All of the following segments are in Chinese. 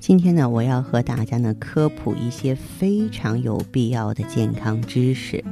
今天呢，我要和大家呢科普一些非常有必要的健康知识，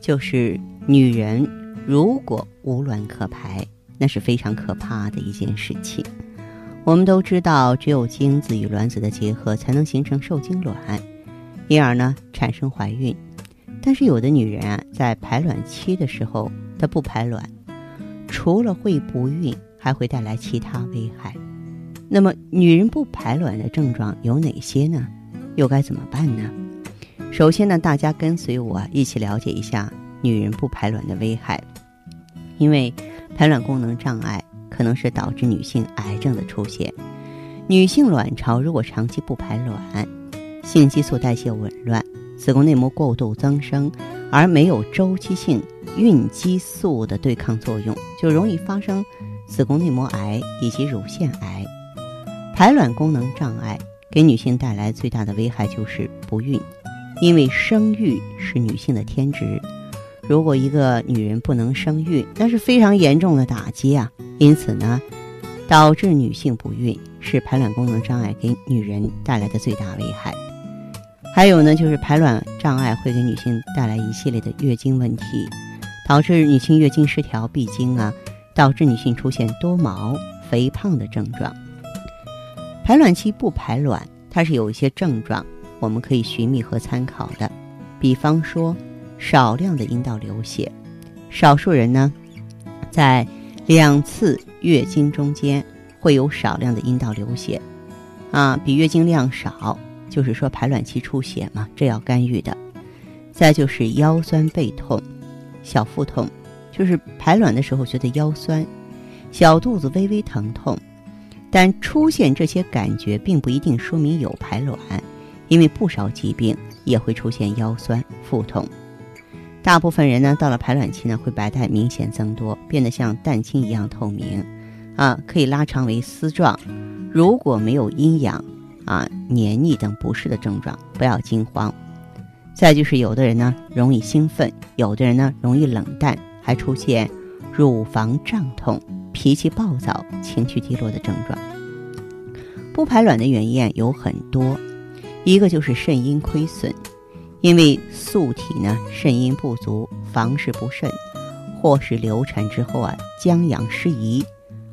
就是女人如果无卵可排。那是非常可怕的一件事情。我们都知道，只有精子与卵子的结合，才能形成受精卵，因而呢产生怀孕。但是有的女人啊，在排卵期的时候，她不排卵，除了会不孕，还会带来其他危害。那么，女人不排卵的症状有哪些呢？又该怎么办呢？首先呢，大家跟随我一起了解一下女人不排卵的危害，因为。排卵功能障碍可能是导致女性癌症的出现。女性卵巢如果长期不排卵，性激素代谢紊乱，子宫内膜过度增生，而没有周期性孕激素的对抗作用，就容易发生子宫内膜癌以及乳腺癌。排卵功能障碍给女性带来最大的危害就是不孕，因为生育是女性的天职。如果一个女人不能生育，那是非常严重的打击啊！因此呢，导致女性不孕是排卵功能障碍给女人带来的最大危害。还有呢，就是排卵障碍会给女性带来一系列的月经问题，导致女性月经失调、闭经啊，导致女性出现多毛、肥胖的症状。排卵期不排卵，它是有一些症状，我们可以寻觅和参考的，比方说。少量的阴道流血，少数人呢，在两次月经中间会有少量的阴道流血，啊，比月经量少，就是说排卵期出血嘛，这要干预的。再就是腰酸背痛、小腹痛，就是排卵的时候觉得腰酸，小肚子微微疼痛，但出现这些感觉并不一定说明有排卵，因为不少疾病也会出现腰酸腹痛。大部分人呢，到了排卵期呢，会白带明显增多，变得像蛋清一样透明，啊，可以拉长为丝状。如果没有阴痒、啊黏腻等不适的症状，不要惊慌。再就是有的人呢容易兴奋，有的人呢容易冷淡，还出现乳房胀痛、脾气暴躁、情绪低落的症状。不排卵的原因有很多，一个就是肾阴亏损。因为素体呢肾阴不足，房事不慎，或是流产之后啊将养失宜，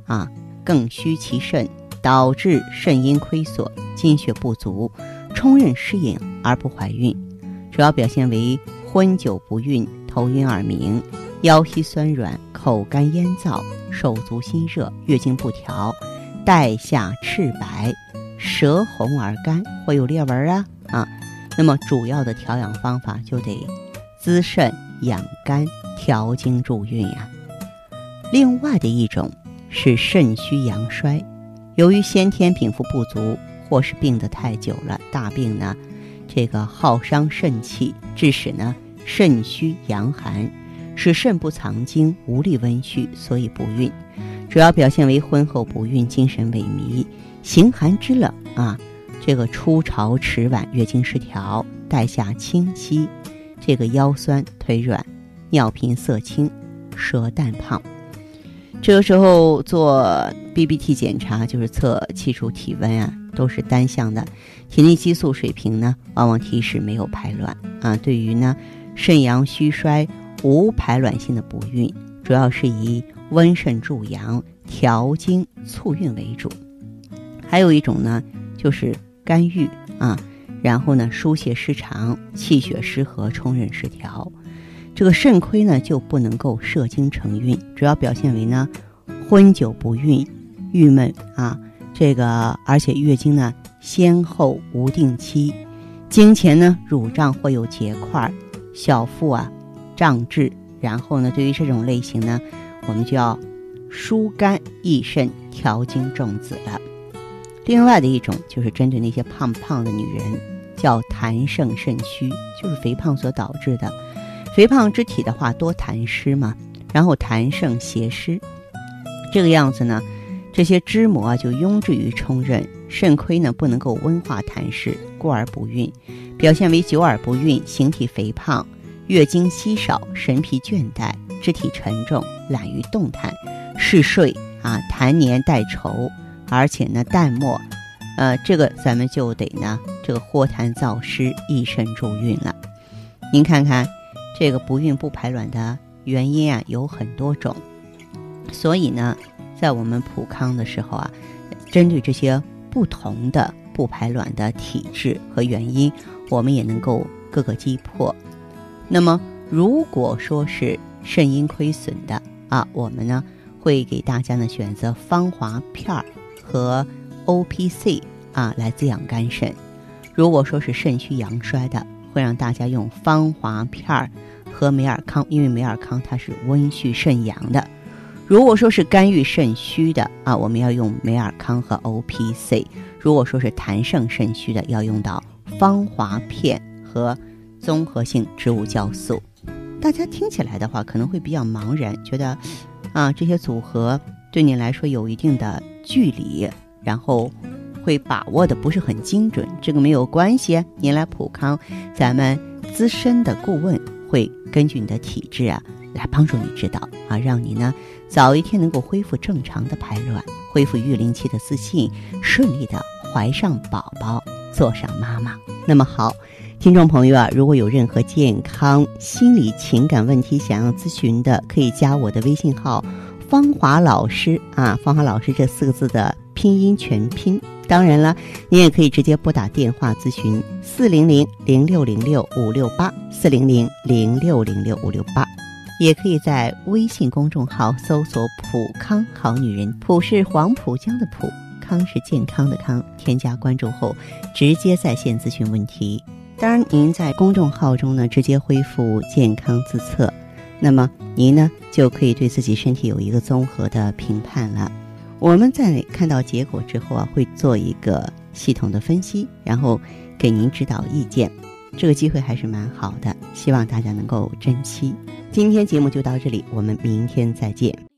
啊更虚其肾，导致肾阴亏损，精血不足，冲任失饮而不怀孕。主要表现为昏久不孕、头晕耳鸣、腰膝酸软、口干咽燥、手足心热、月经不调、带下赤白、舌红而干，或有裂纹啊啊。那么主要的调养方法就得滋肾养肝、调经助孕呀。另外的一种是肾虚阳衰，由于先天禀赋不足，或是病得太久了，大病呢，这个耗伤肾气，致使呢肾虚阳寒，是肾不藏精，无力温煦，所以不孕。主要表现为婚后不孕、精神萎靡、形寒肢冷啊。这个初潮迟晚、月经失调、带下清晰，这个腰酸腿软、尿频色青、舌淡胖，这个时候做 B B T 检查，就是测气出体温啊，都是单向的，体内激素水平呢，往往提示没有排卵啊。对于呢肾阳虚衰、无排卵性的不孕，主要是以温肾助阳、调经促孕为主。还有一种呢，就是。肝郁啊，然后呢，疏泄失常，气血失和，冲任失调，这个肾亏呢就不能够摄精成孕，主要表现为呢，昏久不孕，郁闷啊，这个而且月经呢先后无定期，经前呢乳胀或有结块，小腹啊胀滞，然后呢，对于这种类型呢，我们就要疏肝益肾，调经重子了。另外的一种就是针对那些胖胖的女人，叫痰盛肾虚，就是肥胖所导致的。肥胖之体的话，多痰湿嘛，然后痰盛邪湿，这个样子呢，这些脂膜啊就壅滞于冲任，肾亏呢不能够温化痰湿，故而不孕，表现为久而不孕，形体肥胖，月经稀少，神疲倦怠，肢体沉重，懒于动弹，嗜睡啊，痰黏带稠，而且呢淡漠，呃，这个咱们就得呢这个豁痰燥湿，益肾助孕了。您看看。这个不孕不排卵的原因啊有很多种，所以呢，在我们普康的时候啊，针对这些不同的不排卵的体质和原因，我们也能够各个击破。那么，如果说是肾阴亏损的啊，我们呢会给大家呢选择芳华片儿和 O P C 啊来滋养肝肾。如果说是肾虚阳衰的，会让大家用芳华片儿。和美尔康，因为美尔康它是温煦肾阳的。如果说是肝郁肾虚的啊，我们要用美尔康和 O P C；如果说是痰盛肾虚的，要用到芳华片和综合性植物酵素。大家听起来的话可能会比较茫然，觉得啊这些组合对你来说有一定的距离，然后会把握的不是很精准。这个没有关系，您来普康，咱们资深的顾问。会根据你的体质啊，来帮助你指导啊，让你呢早一天能够恢复正常的排卵，恢复育龄期的自信，顺利的怀上宝宝，做上妈妈。那么好，听众朋友啊，如果有任何健康、心理、情感问题想要咨询的，可以加我的微信号“芳华老师”啊，“芳华老师”这四个字的拼音全拼。当然了，你也可以直接拨打电话咨询四零零零六零六五六八四零零零六零六五六八，也可以在微信公众号搜索“普康好女人”，普是黄浦江的浦，康是健康的康。添加关注后，直接在线咨询问题。当然，您在公众号中呢，直接恢复健康自测，那么您呢就可以对自己身体有一个综合的评判了。我们在看到结果之后啊，会做一个系统的分析，然后给您指导意见。这个机会还是蛮好的，希望大家能够珍惜。今天节目就到这里，我们明天再见。